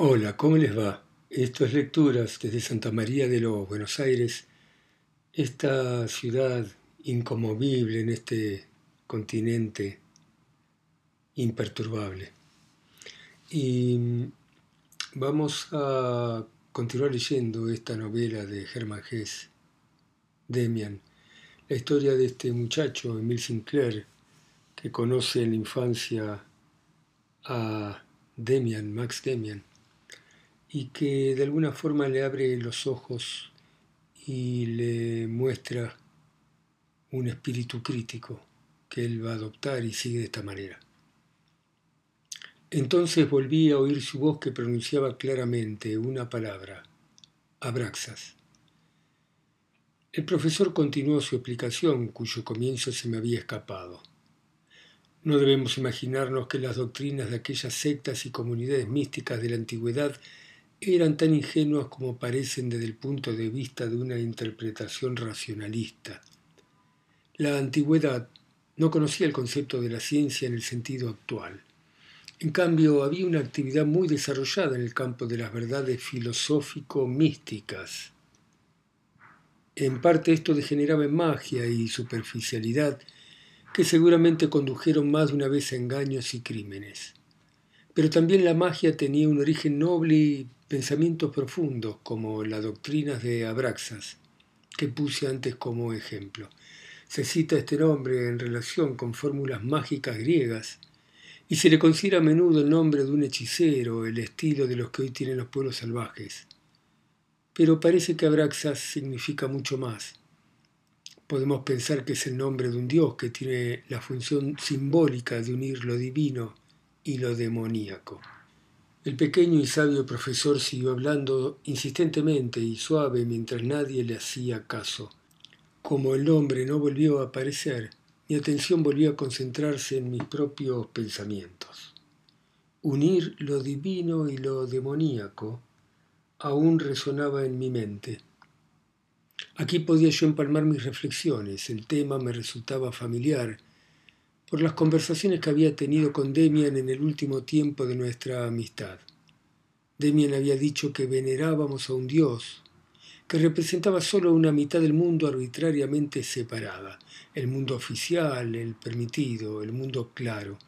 Hola, ¿cómo les va? Esto es Lecturas desde Santa María de los Buenos Aires, esta ciudad incomovible en este continente imperturbable. Y vamos a continuar leyendo esta novela de Hermann Hesse, Demian, la historia de este muchacho, Emil Sinclair, que conoce en la infancia a Demian, Max Demian, y que de alguna forma le abre los ojos y le muestra un espíritu crítico que él va a adoptar y sigue de esta manera. Entonces volví a oír su voz que pronunciaba claramente una palabra, Abraxas. El profesor continuó su explicación, cuyo comienzo se me había escapado. No debemos imaginarnos que las doctrinas de aquellas sectas y comunidades místicas de la antigüedad eran tan ingenuas como parecen desde el punto de vista de una interpretación racionalista. La antigüedad no conocía el concepto de la ciencia en el sentido actual. En cambio, había una actividad muy desarrollada en el campo de las verdades filosófico-místicas. En parte esto degeneraba en magia y superficialidad que seguramente condujeron más de una vez a engaños y crímenes. Pero también la magia tenía un origen noble y pensamientos profundos como las doctrinas de Abraxas, que puse antes como ejemplo. Se cita este nombre en relación con fórmulas mágicas griegas y se le considera a menudo el nombre de un hechicero, el estilo de los que hoy tienen los pueblos salvajes. Pero parece que Abraxas significa mucho más. Podemos pensar que es el nombre de un dios que tiene la función simbólica de unir lo divino y lo demoníaco. El pequeño y sabio profesor siguió hablando insistentemente y suave mientras nadie le hacía caso. Como el nombre no volvió a aparecer, mi atención volvió a concentrarse en mis propios pensamientos. Unir lo divino y lo demoníaco aún resonaba en mi mente. Aquí podía yo empalmar mis reflexiones, el tema me resultaba familiar, por las conversaciones que había tenido con Demian en el último tiempo de nuestra amistad. Demian había dicho que venerábamos a un Dios, que representaba solo una mitad del mundo arbitrariamente separada, el mundo oficial, el permitido, el mundo claro,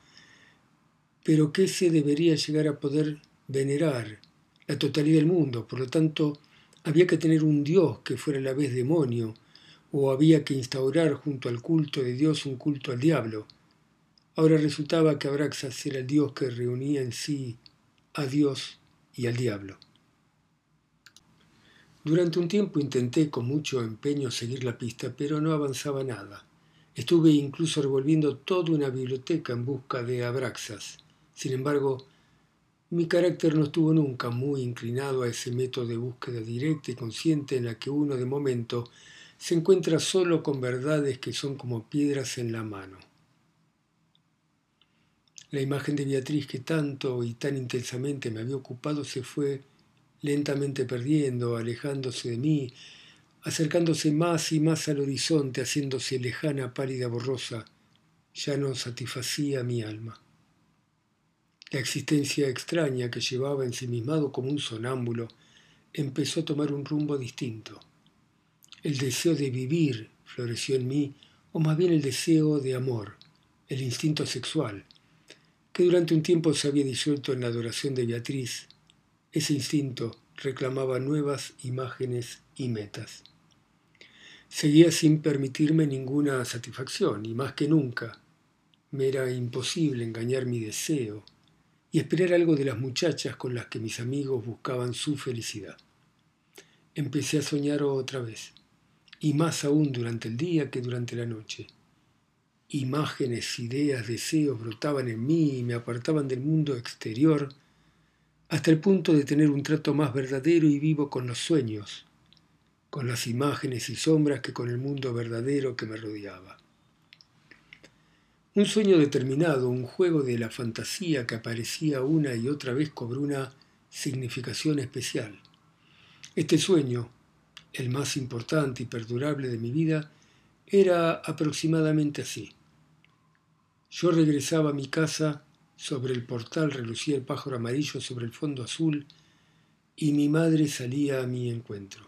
pero que se debería llegar a poder venerar la totalidad del mundo, por lo tanto, había que tener un Dios que fuera a la vez demonio, o había que instaurar junto al culto de Dios un culto al diablo, Ahora resultaba que Abraxas era el dios que reunía en sí a Dios y al diablo. Durante un tiempo intenté con mucho empeño seguir la pista, pero no avanzaba nada. Estuve incluso revolviendo toda una biblioteca en busca de Abraxas. Sin embargo, mi carácter no estuvo nunca muy inclinado a ese método de búsqueda directa y consciente en la que uno de momento se encuentra solo con verdades que son como piedras en la mano. La imagen de Beatriz que tanto y tan intensamente me había ocupado se fue lentamente perdiendo, alejándose de mí, acercándose más y más al horizonte, haciéndose lejana, pálida, borrosa, ya no satisfacía mi alma. La existencia extraña que llevaba ensimismado como un sonámbulo empezó a tomar un rumbo distinto. El deseo de vivir floreció en mí, o más bien el deseo de amor, el instinto sexual, que durante un tiempo se había disuelto en la adoración de Beatriz, ese instinto reclamaba nuevas imágenes y metas. Seguía sin permitirme ninguna satisfacción y más que nunca me era imposible engañar mi deseo y esperar algo de las muchachas con las que mis amigos buscaban su felicidad. Empecé a soñar otra vez, y más aún durante el día que durante la noche. Imágenes, ideas, deseos brotaban en mí y me apartaban del mundo exterior hasta el punto de tener un trato más verdadero y vivo con los sueños, con las imágenes y sombras que con el mundo verdadero que me rodeaba. Un sueño determinado, un juego de la fantasía que aparecía una y otra vez cobró una significación especial. Este sueño, el más importante y perdurable de mi vida, era aproximadamente así. Yo regresaba a mi casa Sobre el portal relucía el pájaro amarillo sobre el fondo azul y mi madre salía a mi encuentro.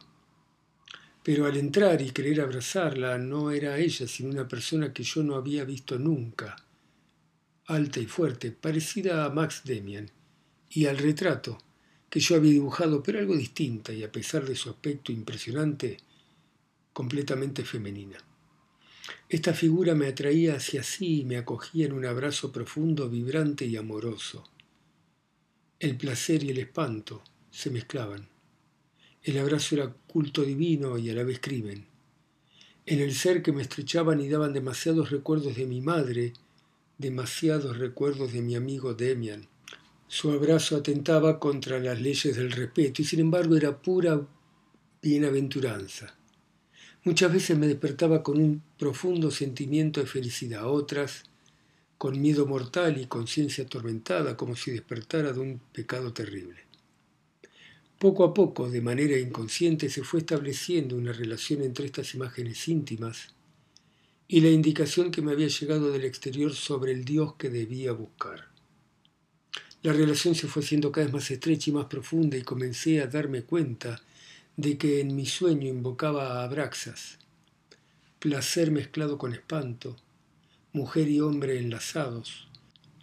Pero al entrar y querer abrazarla, no era ella, sino una persona que yo no había visto nunca, alta y fuerte, parecida a Max Demian, y al retrato que yo había dibujado, pero algo distinta y a pesar de su aspecto impresionante, completamente femenina. Esta figura me atraía hacia sí y me acogía en un abrazo profundo, vibrante y amoroso. El placer y el espanto se mezclaban. El abrazo era culto divino y a la vez crimen. En el ser que me estrechaban y daban demasiados recuerdos de mi madre, demasiados recuerdos de mi amigo Demian. Su abrazo atentaba contra las leyes del respeto y sin embargo era pura bienaventuranza. Muchas veces me despertaba con un profundo sentimiento de felicidad, otras con miedo mortal y conciencia atormentada, como si despertara de un pecado terrible. Poco a poco, de manera inconsciente, se fue estableciendo una relación entre estas imágenes íntimas y la indicación que me había llegado del exterior sobre el Dios que debía buscar. La relación se fue haciendo cada vez más estrecha y más profunda y comencé a darme cuenta de que en mi sueño invocaba a Abraxas, placer mezclado con espanto, mujer y hombre enlazados,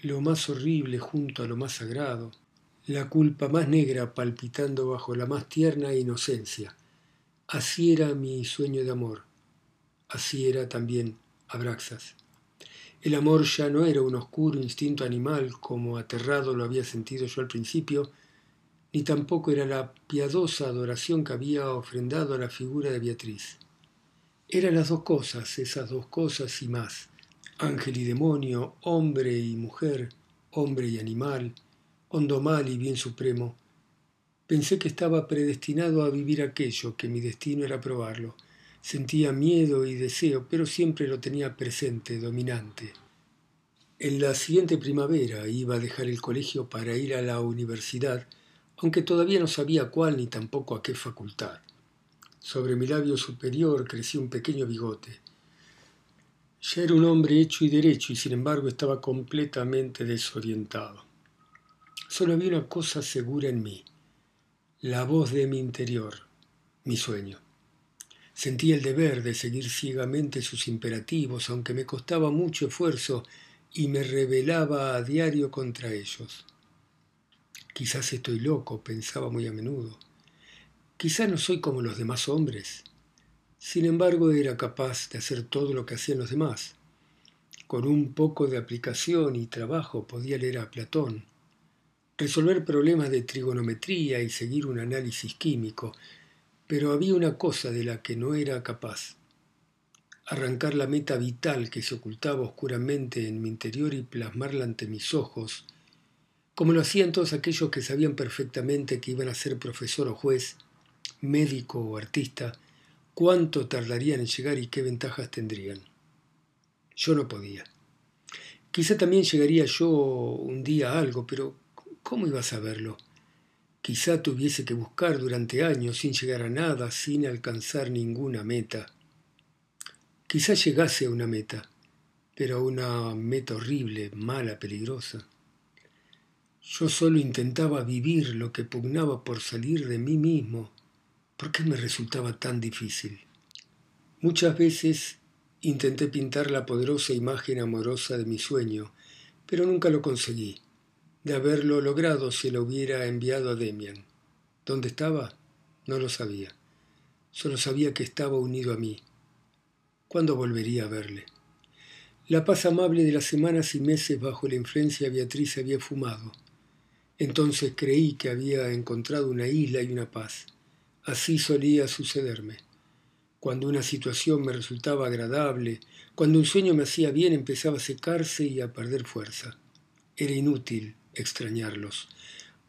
lo más horrible junto a lo más sagrado, la culpa más negra palpitando bajo la más tierna inocencia. Así era mi sueño de amor, así era también Abraxas. El amor ya no era un oscuro instinto animal como aterrado lo había sentido yo al principio, ni tampoco era la piadosa adoración que había ofrendado a la figura de Beatriz. Eran las dos cosas, esas dos cosas y más, ángel y demonio, hombre y mujer, hombre y animal, hondo mal y bien supremo. Pensé que estaba predestinado a vivir aquello, que mi destino era probarlo. Sentía miedo y deseo, pero siempre lo tenía presente, dominante. En la siguiente primavera iba a dejar el colegio para ir a la universidad, aunque todavía no sabía cuál ni tampoco a qué facultad. Sobre mi labio superior crecía un pequeño bigote. Ya era un hombre hecho y derecho y sin embargo estaba completamente desorientado. Solo había una cosa segura en mí, la voz de mi interior, mi sueño. Sentía el deber de seguir ciegamente sus imperativos, aunque me costaba mucho esfuerzo y me rebelaba a diario contra ellos. Quizás estoy loco, pensaba muy a menudo. Quizás no soy como los demás hombres. Sin embargo, era capaz de hacer todo lo que hacían los demás. Con un poco de aplicación y trabajo podía leer a Platón, resolver problemas de trigonometría y seguir un análisis químico, pero había una cosa de la que no era capaz. Arrancar la meta vital que se ocultaba oscuramente en mi interior y plasmarla ante mis ojos, como lo hacían todos aquellos que sabían perfectamente que iban a ser profesor o juez, médico o artista, cuánto tardarían en llegar y qué ventajas tendrían. Yo no podía. Quizá también llegaría yo un día a algo, pero ¿cómo iba a saberlo? Quizá tuviese que buscar durante años sin llegar a nada, sin alcanzar ninguna meta. Quizá llegase a una meta, pero a una meta horrible, mala, peligrosa. Yo solo intentaba vivir lo que pugnaba por salir de mí mismo. ¿Por qué me resultaba tan difícil? Muchas veces intenté pintar la poderosa imagen amorosa de mi sueño, pero nunca lo conseguí. De haberlo logrado se lo hubiera enviado a Demian. ¿Dónde estaba? No lo sabía. Solo sabía que estaba unido a mí. ¿Cuándo volvería a verle? La paz amable de las semanas y meses bajo la influencia de Beatriz había fumado. Entonces creí que había encontrado una isla y una paz. Así solía sucederme. Cuando una situación me resultaba agradable, cuando un sueño me hacía bien, empezaba a secarse y a perder fuerza. Era inútil extrañarlos.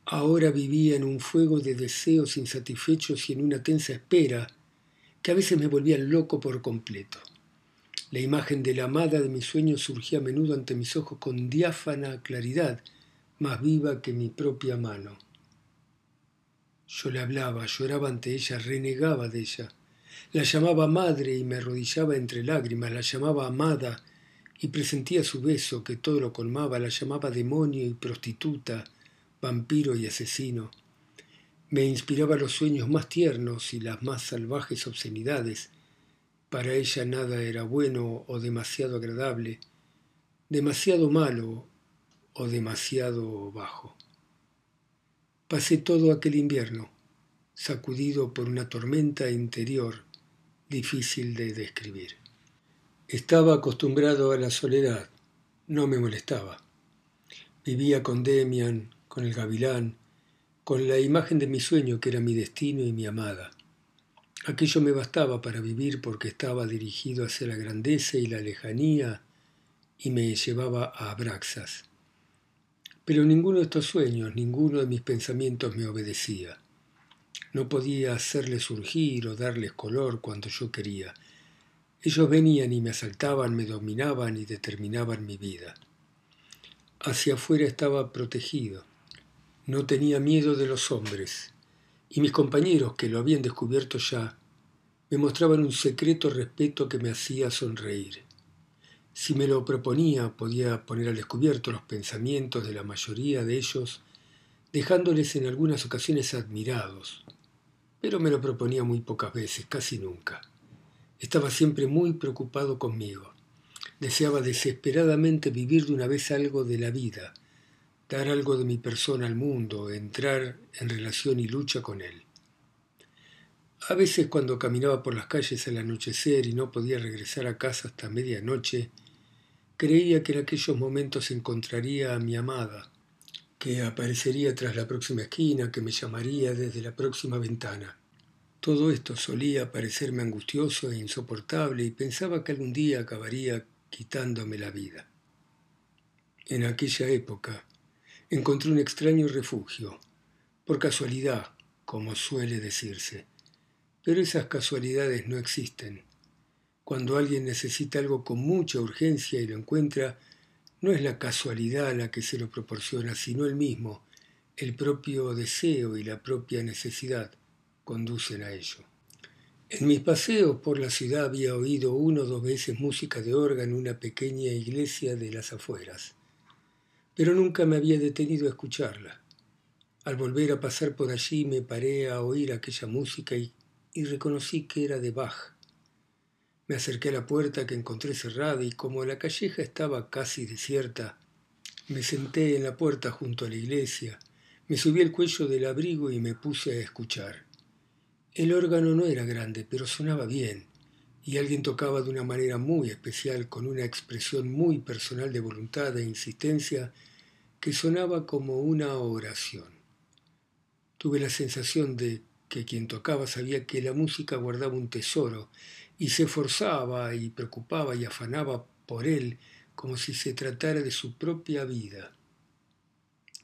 Ahora vivía en un fuego de deseos insatisfechos y en una tensa espera que a veces me volvía loco por completo. La imagen de la amada de mis sueños surgía a menudo ante mis ojos con diáfana claridad, más viva que mi propia mano. Yo le hablaba, lloraba ante ella, renegaba de ella. La llamaba madre y me arrodillaba entre lágrimas, la llamaba amada y presentía su beso que todo lo colmaba, la llamaba demonio y prostituta, vampiro y asesino. Me inspiraba los sueños más tiernos y las más salvajes obscenidades. Para ella nada era bueno o demasiado agradable, demasiado malo o demasiado bajo. Pasé todo aquel invierno, sacudido por una tormenta interior difícil de describir. Estaba acostumbrado a la soledad, no me molestaba. Vivía con Demian, con el gavilán, con la imagen de mi sueño que era mi destino y mi amada. Aquello me bastaba para vivir porque estaba dirigido hacia la grandeza y la lejanía y me llevaba a Abraxas. Pero ninguno de estos sueños, ninguno de mis pensamientos me obedecía. No podía hacerles surgir o darles color cuando yo quería. Ellos venían y me asaltaban, me dominaban y determinaban mi vida. Hacia afuera estaba protegido. No tenía miedo de los hombres, y mis compañeros, que lo habían descubierto ya, me mostraban un secreto respeto que me hacía sonreír. Si me lo proponía, podía poner al descubierto los pensamientos de la mayoría de ellos, dejándoles en algunas ocasiones admirados, pero me lo proponía muy pocas veces, casi nunca. Estaba siempre muy preocupado conmigo. Deseaba desesperadamente vivir de una vez algo de la vida, dar algo de mi persona al mundo, entrar en relación y lucha con él. A veces cuando caminaba por las calles al anochecer y no podía regresar a casa hasta medianoche, creía que en aquellos momentos encontraría a mi amada, que aparecería tras la próxima esquina, que me llamaría desde la próxima ventana. Todo esto solía parecerme angustioso e insoportable y pensaba que algún día acabaría quitándome la vida. En aquella época encontré un extraño refugio, por casualidad, como suele decirse. Pero esas casualidades no existen. Cuando alguien necesita algo con mucha urgencia y lo encuentra, no es la casualidad la que se lo proporciona, sino el mismo, el propio deseo y la propia necesidad conducen a ello. En mis paseos por la ciudad había oído uno o dos veces música de órgano en una pequeña iglesia de las afueras, pero nunca me había detenido a escucharla. Al volver a pasar por allí me paré a oír aquella música y, y reconocí que era de Bach. Me acerqué a la puerta que encontré cerrada y como la calleja estaba casi desierta, me senté en la puerta junto a la iglesia, me subí el cuello del abrigo y me puse a escuchar. El órgano no era grande, pero sonaba bien, y alguien tocaba de una manera muy especial, con una expresión muy personal de voluntad e insistencia, que sonaba como una oración. Tuve la sensación de que quien tocaba sabía que la música guardaba un tesoro, y se esforzaba y preocupaba y afanaba por él como si se tratara de su propia vida.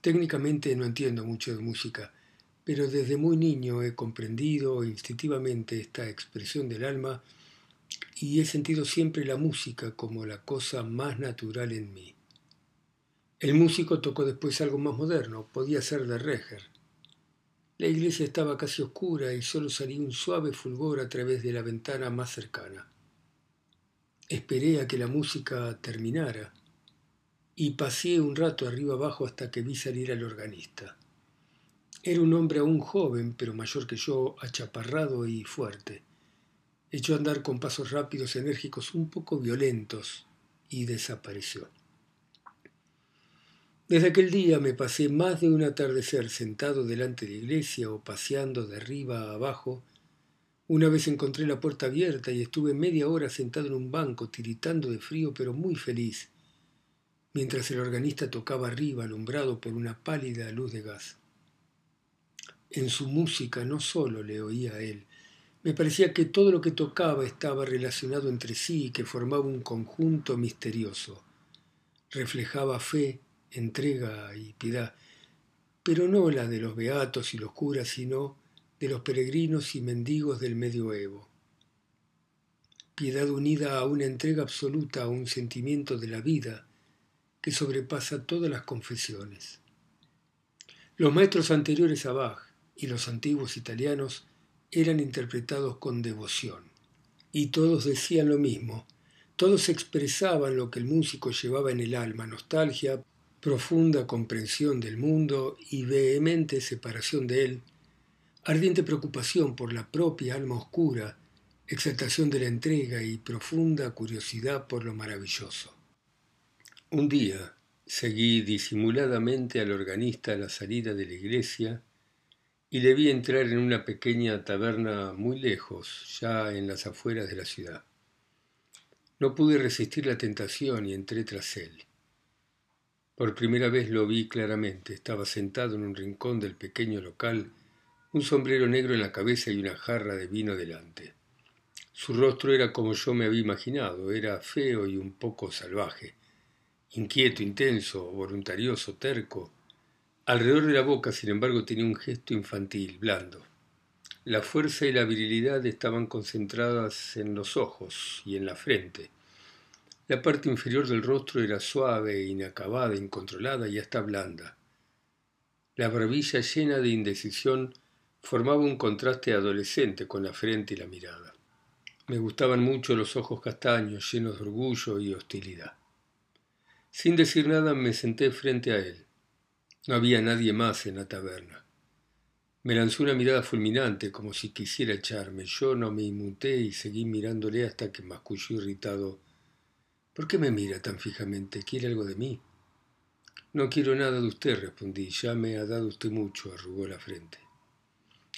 Técnicamente no entiendo mucho de música, pero desde muy niño he comprendido instintivamente esta expresión del alma y he sentido siempre la música como la cosa más natural en mí. El músico tocó después algo más moderno, podía ser de Reger. La iglesia estaba casi oscura y solo salía un suave fulgor a través de la ventana más cercana. Esperé a que la música terminara y pasé un rato arriba abajo hasta que vi salir al organista. Era un hombre aún joven, pero mayor que yo, achaparrado y fuerte. Echó a andar con pasos rápidos, enérgicos, un poco violentos, y desapareció. Desde aquel día me pasé más de un atardecer sentado delante de la iglesia o paseando de arriba a abajo. Una vez encontré la puerta abierta y estuve media hora sentado en un banco, tiritando de frío, pero muy feliz, mientras el organista tocaba arriba, alumbrado por una pálida luz de gas. En su música no solo le oía a él, me parecía que todo lo que tocaba estaba relacionado entre sí y que formaba un conjunto misterioso. Reflejaba fe, entrega y piedad, pero no la de los beatos y los curas, sino de los peregrinos y mendigos del medioevo. Piedad unida a una entrega absoluta a un sentimiento de la vida que sobrepasa todas las confesiones. Los maestros anteriores a Bach, y los antiguos italianos eran interpretados con devoción. Y todos decían lo mismo, Todos expresaban lo que el músico llevaba en el alma, nostalgia, profunda comprensión del mundo y vehemente separación de él, ardiente preocupación por la propia alma oscura, exaltación de la entrega y profunda curiosidad por lo maravilloso. Un día seguí disimuladamente al organista a la salida de la iglesia y le vi entrar en una pequeña taberna muy lejos, ya en las afueras de la ciudad. No pude resistir la tentación y entré tras él. Por primera vez lo vi claramente. Estaba sentado en un rincón del pequeño local, un sombrero negro en la cabeza y una jarra de vino delante. Su rostro era como yo me había imaginado, era feo y un poco salvaje, inquieto, intenso, voluntarioso, terco. Alrededor de la boca, sin embargo, tenía un gesto infantil, blando. La fuerza y la virilidad estaban concentradas en los ojos y en la frente. La parte inferior del rostro era suave, inacabada, incontrolada y hasta blanda. La barbilla llena de indecisión formaba un contraste adolescente con la frente y la mirada. Me gustaban mucho los ojos castaños, llenos de orgullo y hostilidad. Sin decir nada me senté frente a él. No había nadie más en la taberna. Me lanzó una mirada fulminante, como si quisiera echarme. Yo no me inmuté y seguí mirándole hasta que masculló irritado. ¿Por qué me mira tan fijamente? ¿Quiere algo de mí? No quiero nada de usted, respondí. Ya me ha dado usted mucho, arrugó la frente.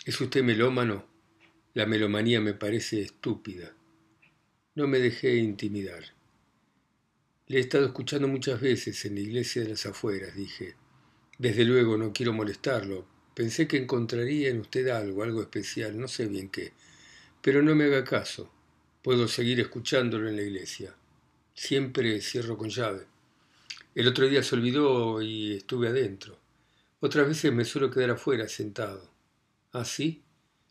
¿Es usted melómano? La melomanía me parece estúpida. No me dejé intimidar. Le he estado escuchando muchas veces en la iglesia de las afueras, dije. Desde luego no quiero molestarlo, Pensé que encontraría en usted algo, algo especial, no sé bien qué. Pero no me haga caso. Puedo seguir escuchándolo en la iglesia. Siempre cierro con llave. El otro día se olvidó y estuve adentro. Otras veces me suelo quedar afuera, sentado. ¿Ah, sí?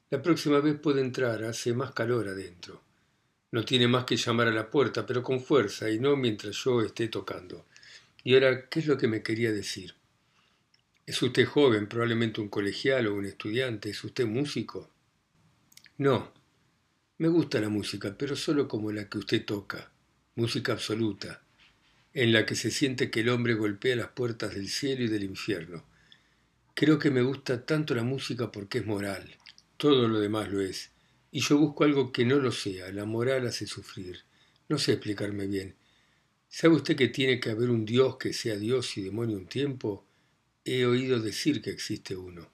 La próxima vez puede entrar, hace más calor adentro. No tiene más que llamar a la puerta, pero con fuerza y no mientras yo esté tocando. Y ahora, ¿qué es lo que me quería decir? ¿Es usted joven, probablemente un colegial o un estudiante? ¿Es usted músico? No. Me gusta la música, pero solo como la que usted toca, música absoluta, en la que se siente que el hombre golpea las puertas del cielo y del infierno. Creo que me gusta tanto la música porque es moral. Todo lo demás lo es. Y yo busco algo que no lo sea. La moral hace sufrir. No sé explicarme bien. ¿Sabe usted que tiene que haber un Dios que sea Dios y demonio un tiempo? He oído decir que existe uno.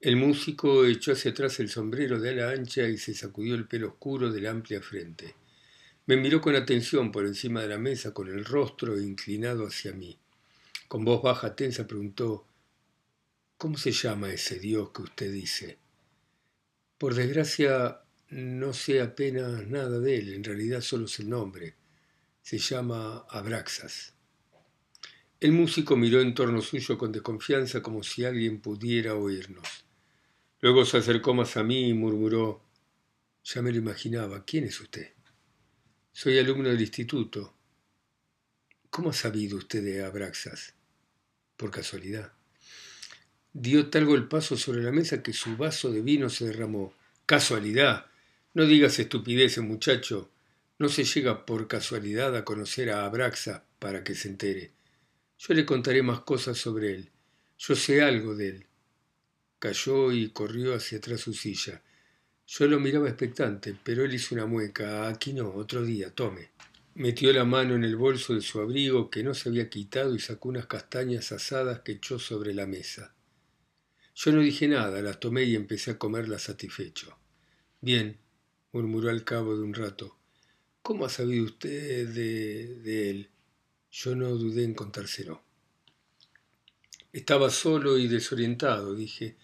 El músico echó hacia atrás el sombrero de ala ancha y se sacudió el pelo oscuro de la amplia frente. Me miró con atención por encima de la mesa con el rostro inclinado hacia mí. Con voz baja tensa preguntó ¿Cómo se llama ese Dios que usted dice? Por desgracia no sé apenas nada de él, en realidad solo es el nombre. Se llama Abraxas. El músico miró en torno suyo con desconfianza como si alguien pudiera oírnos. Luego se acercó más a mí y murmuró Ya me lo imaginaba. ¿Quién es usted? Soy alumno del instituto. ¿Cómo ha sabido usted de Abraxas? Por casualidad. Dio tal golpazo sobre la mesa que su vaso de vino se derramó. Casualidad. No digas estupideces, muchacho. No se llega por casualidad a conocer a Abraxas para que se entere. Yo le contaré más cosas sobre él. Yo sé algo de él. Cayó y corrió hacia atrás su silla. Yo lo miraba expectante, pero él hizo una mueca. Aquí no, otro día, tome. Metió la mano en el bolso de su abrigo que no se había quitado y sacó unas castañas asadas que echó sobre la mesa. Yo no dije nada, las tomé y empecé a comerlas satisfecho. Bien, murmuró al cabo de un rato. ¿Cómo ha sabido usted de, de él? Yo no dudé en contárselo. Estaba solo y desorientado, dije.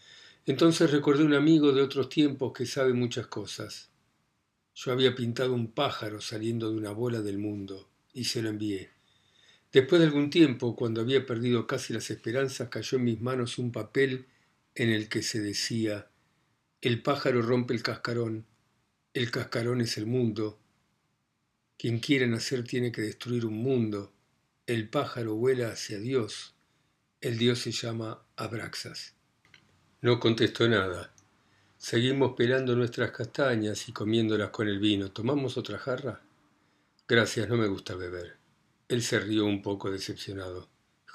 Entonces recordé un amigo de otros tiempos que sabe muchas cosas. Yo había pintado un pájaro saliendo de una bola del mundo y se lo envié. Después de algún tiempo, cuando había perdido casi las esperanzas, cayó en mis manos un papel en el que se decía El pájaro rompe el cascarón, el cascarón es el mundo. Quien quiere nacer tiene que destruir un mundo el pájaro vuela hacia Dios. El Dios se llama Abraxas. No contestó nada. Seguimos pelando nuestras castañas y comiéndolas con el vino. ¿Tomamos otra jarra? Gracias, no me gusta beber. Él se rió un poco decepcionado.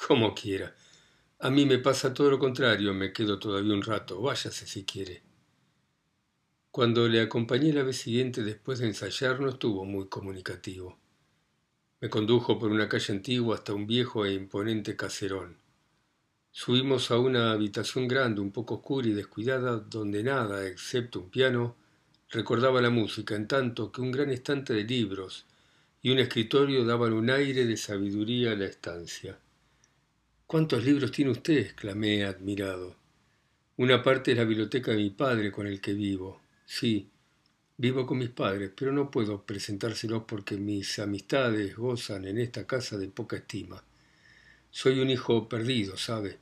Como quiera. A mí me pasa todo lo contrario, me quedo todavía un rato. Váyase si quiere. Cuando le acompañé la vez siguiente después de ensayar no estuvo muy comunicativo. Me condujo por una calle antigua hasta un viejo e imponente caserón. Subimos a una habitación grande, un poco oscura y descuidada, donde nada, excepto un piano, recordaba la música, en tanto que un gran estante de libros y un escritorio daban un aire de sabiduría a la estancia. ¿Cuántos libros tiene usted? exclamé admirado. Una parte es la biblioteca de mi padre con el que vivo. Sí, vivo con mis padres, pero no puedo presentárselos porque mis amistades gozan en esta casa de poca estima. Soy un hijo perdido, ¿sabe?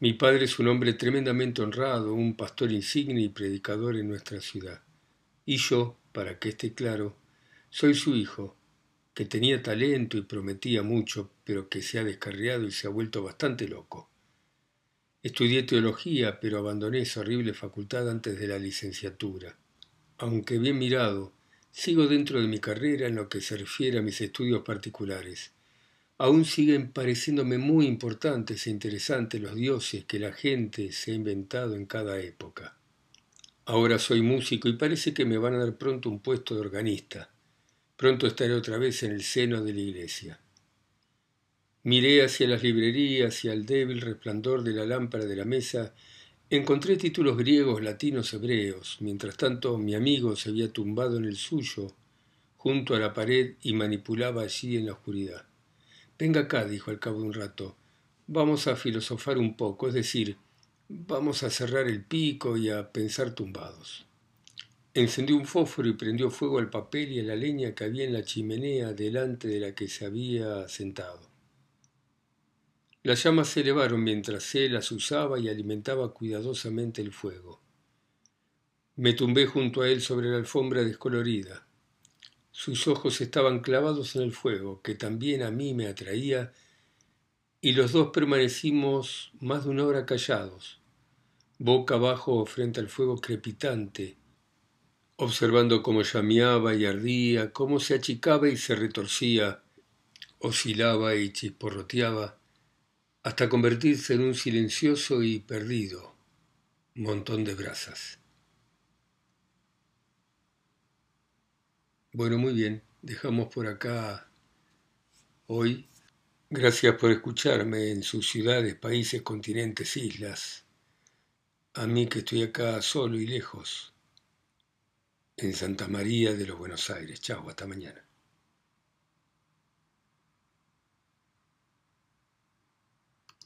Mi padre es un hombre tremendamente honrado, un pastor insigne y predicador en nuestra ciudad. Y yo, para que esté claro, soy su hijo, que tenía talento y prometía mucho, pero que se ha descarriado y se ha vuelto bastante loco. Estudié teología, pero abandoné esa horrible facultad antes de la licenciatura. Aunque bien mirado, sigo dentro de mi carrera en lo que se refiere a mis estudios particulares. Aún siguen pareciéndome muy importantes e interesantes los dioses que la gente se ha inventado en cada época. Ahora soy músico y parece que me van a dar pronto un puesto de organista. Pronto estaré otra vez en el seno de la iglesia. Miré hacia las librerías y al débil resplandor de la lámpara de la mesa encontré títulos griegos, latinos, hebreos. Mientras tanto, mi amigo se había tumbado en el suyo, junto a la pared, y manipulaba allí en la oscuridad. Venga acá, dijo al cabo de un rato. Vamos a filosofar un poco, es decir, vamos a cerrar el pico y a pensar tumbados. Encendió un fósforo y prendió fuego al papel y a la leña que había en la chimenea delante de la que se había sentado. Las llamas se elevaron mientras él las usaba y alimentaba cuidadosamente el fuego. Me tumbé junto a él sobre la alfombra descolorida. Sus ojos estaban clavados en el fuego, que también a mí me atraía, y los dos permanecimos más de una hora callados, boca abajo frente al fuego crepitante, observando cómo llameaba y ardía, cómo se achicaba y se retorcía, oscilaba y chisporroteaba, hasta convertirse en un silencioso y perdido montón de brasas. Bueno, muy bien, dejamos por acá hoy. Gracias por escucharme en sus ciudades, países, continentes, islas. A mí que estoy acá solo y lejos, en Santa María de los Buenos Aires. Chao, hasta mañana.